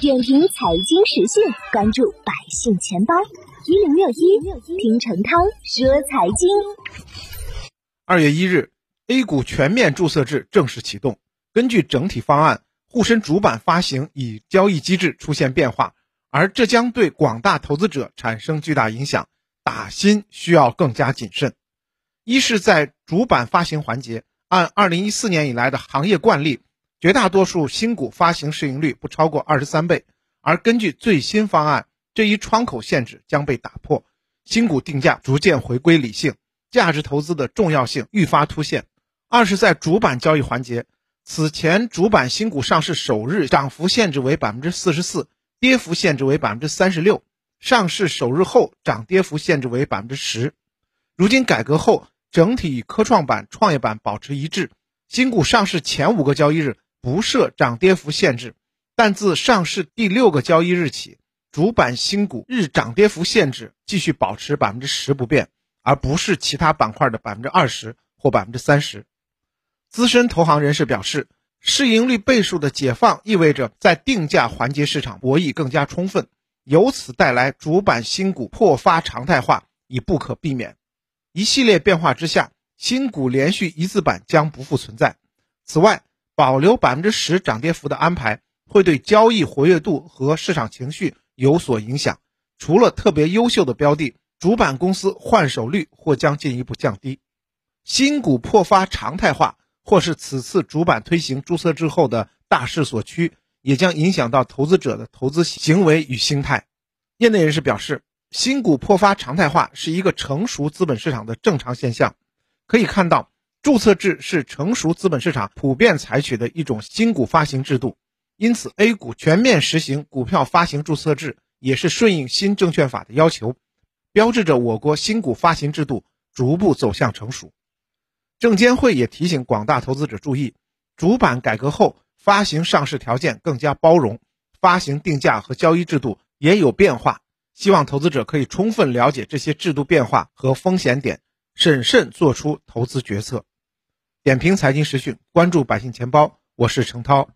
点评财经时讯，关注百姓钱包一零六一，听陈涛说财经。二月一日，A 股全面注册制正式启动。根据整体方案，沪深主板发行以交易机制出现变化，而这将对广大投资者产生巨大影响，打新需要更加谨慎。一是，在主板发行环节，按二零一四年以来的行业惯例。绝大多数新股发行市盈率不超过二十三倍，而根据最新方案，这一窗口限制将被打破，新股定价逐渐回归理性，价值投资的重要性愈发凸显。二是，在主板交易环节，此前主板新股上市首日涨幅限制为百分之四十四，跌幅限制为百分之三十六；上市首日后涨跌幅限制为百分之十。如今改革后，整体与科创板、创业板保持一致，新股上市前五个交易日。不设涨跌幅限制，但自上市第六个交易日起，主板新股日涨跌幅限制继续保持百分之十不变，而不是其他板块的百分之二十或百分之三十。资深投行人士表示，市盈率倍数的解放意味着在定价环节市场博弈更加充分，由此带来主板新股破发常态化已不可避免。一系列变化之下，新股连续一字板将不复存在。此外，保留百分之十涨跌幅的安排，会对交易活跃度和市场情绪有所影响。除了特别优秀的标的，主板公司换手率或将进一步降低。新股破发常态化，或是此次主板推行注册制后的大势所趋，也将影响到投资者的投资行为与心态。业内人士表示，新股破发常态化是一个成熟资本市场的正常现象。可以看到。注册制是成熟资本市场普遍采取的一种新股发行制度，因此 A 股全面实行股票发行注册制，也是顺应新证券法的要求，标志着我国新股发行制度逐步走向成熟。证监会也提醒广大投资者注意，主板改革后发行上市条件更加包容，发行定价和交易制度也有变化，希望投资者可以充分了解这些制度变化和风险点。审慎做出投资决策，点评财经时讯，关注百姓钱包，我是程涛。